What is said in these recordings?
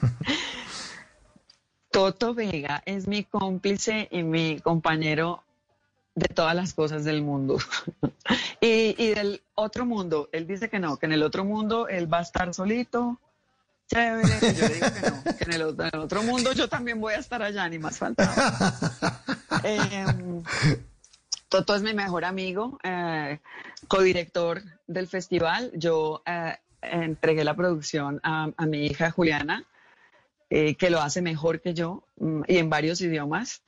Toto Vega es mi cómplice y mi compañero de todas las cosas del mundo. y, y del otro mundo, él dice que no, que en el otro mundo él va a estar solito. Chévere, que yo le digo que no, que en el, otro, en el otro mundo yo también voy a estar allá, ni más faltaba. Em, Toto es mi mejor amigo, eh, codirector del festival. Yo eh, entregué la producción a, a mi hija Juliana, eh, que lo hace mejor que yo mm, y en varios idiomas.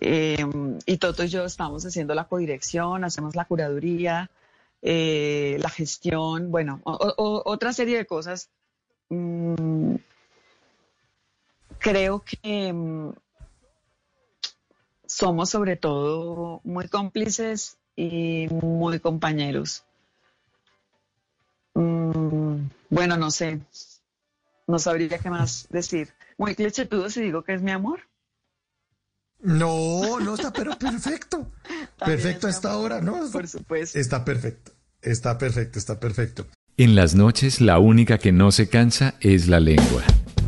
Eh, y Toto y yo estamos haciendo la codirección, hacemos la curaduría, eh, la gestión, bueno, otra serie de cosas. Mm, creo que mm, somos sobre todo muy cómplices y muy compañeros. Bueno, no sé, no sabría qué más decir. Muy clichétudo si digo que es mi amor. No, no está, pero perfecto. Perfecto a es mi esta amor, hora, ¿no? Por supuesto. Está perfecto. Está perfecto, está perfecto. En las noches la única que no se cansa es la lengua.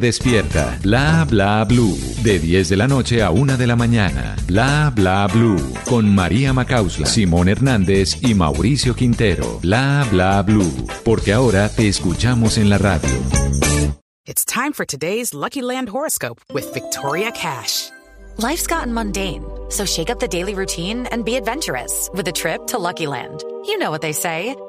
despierta. Bla Bla Blue, de 10 de la noche a 1 de la mañana. Bla Bla Blue, con María Macausla, Simón Hernández y Mauricio Quintero. Bla Bla Blue, porque ahora te escuchamos en la radio. It's time for today's Lucky Land horoscope with Victoria Cash. Life's gotten mundane, so shake up the daily routine and be adventurous with a trip to Lucky Land. You know what they say.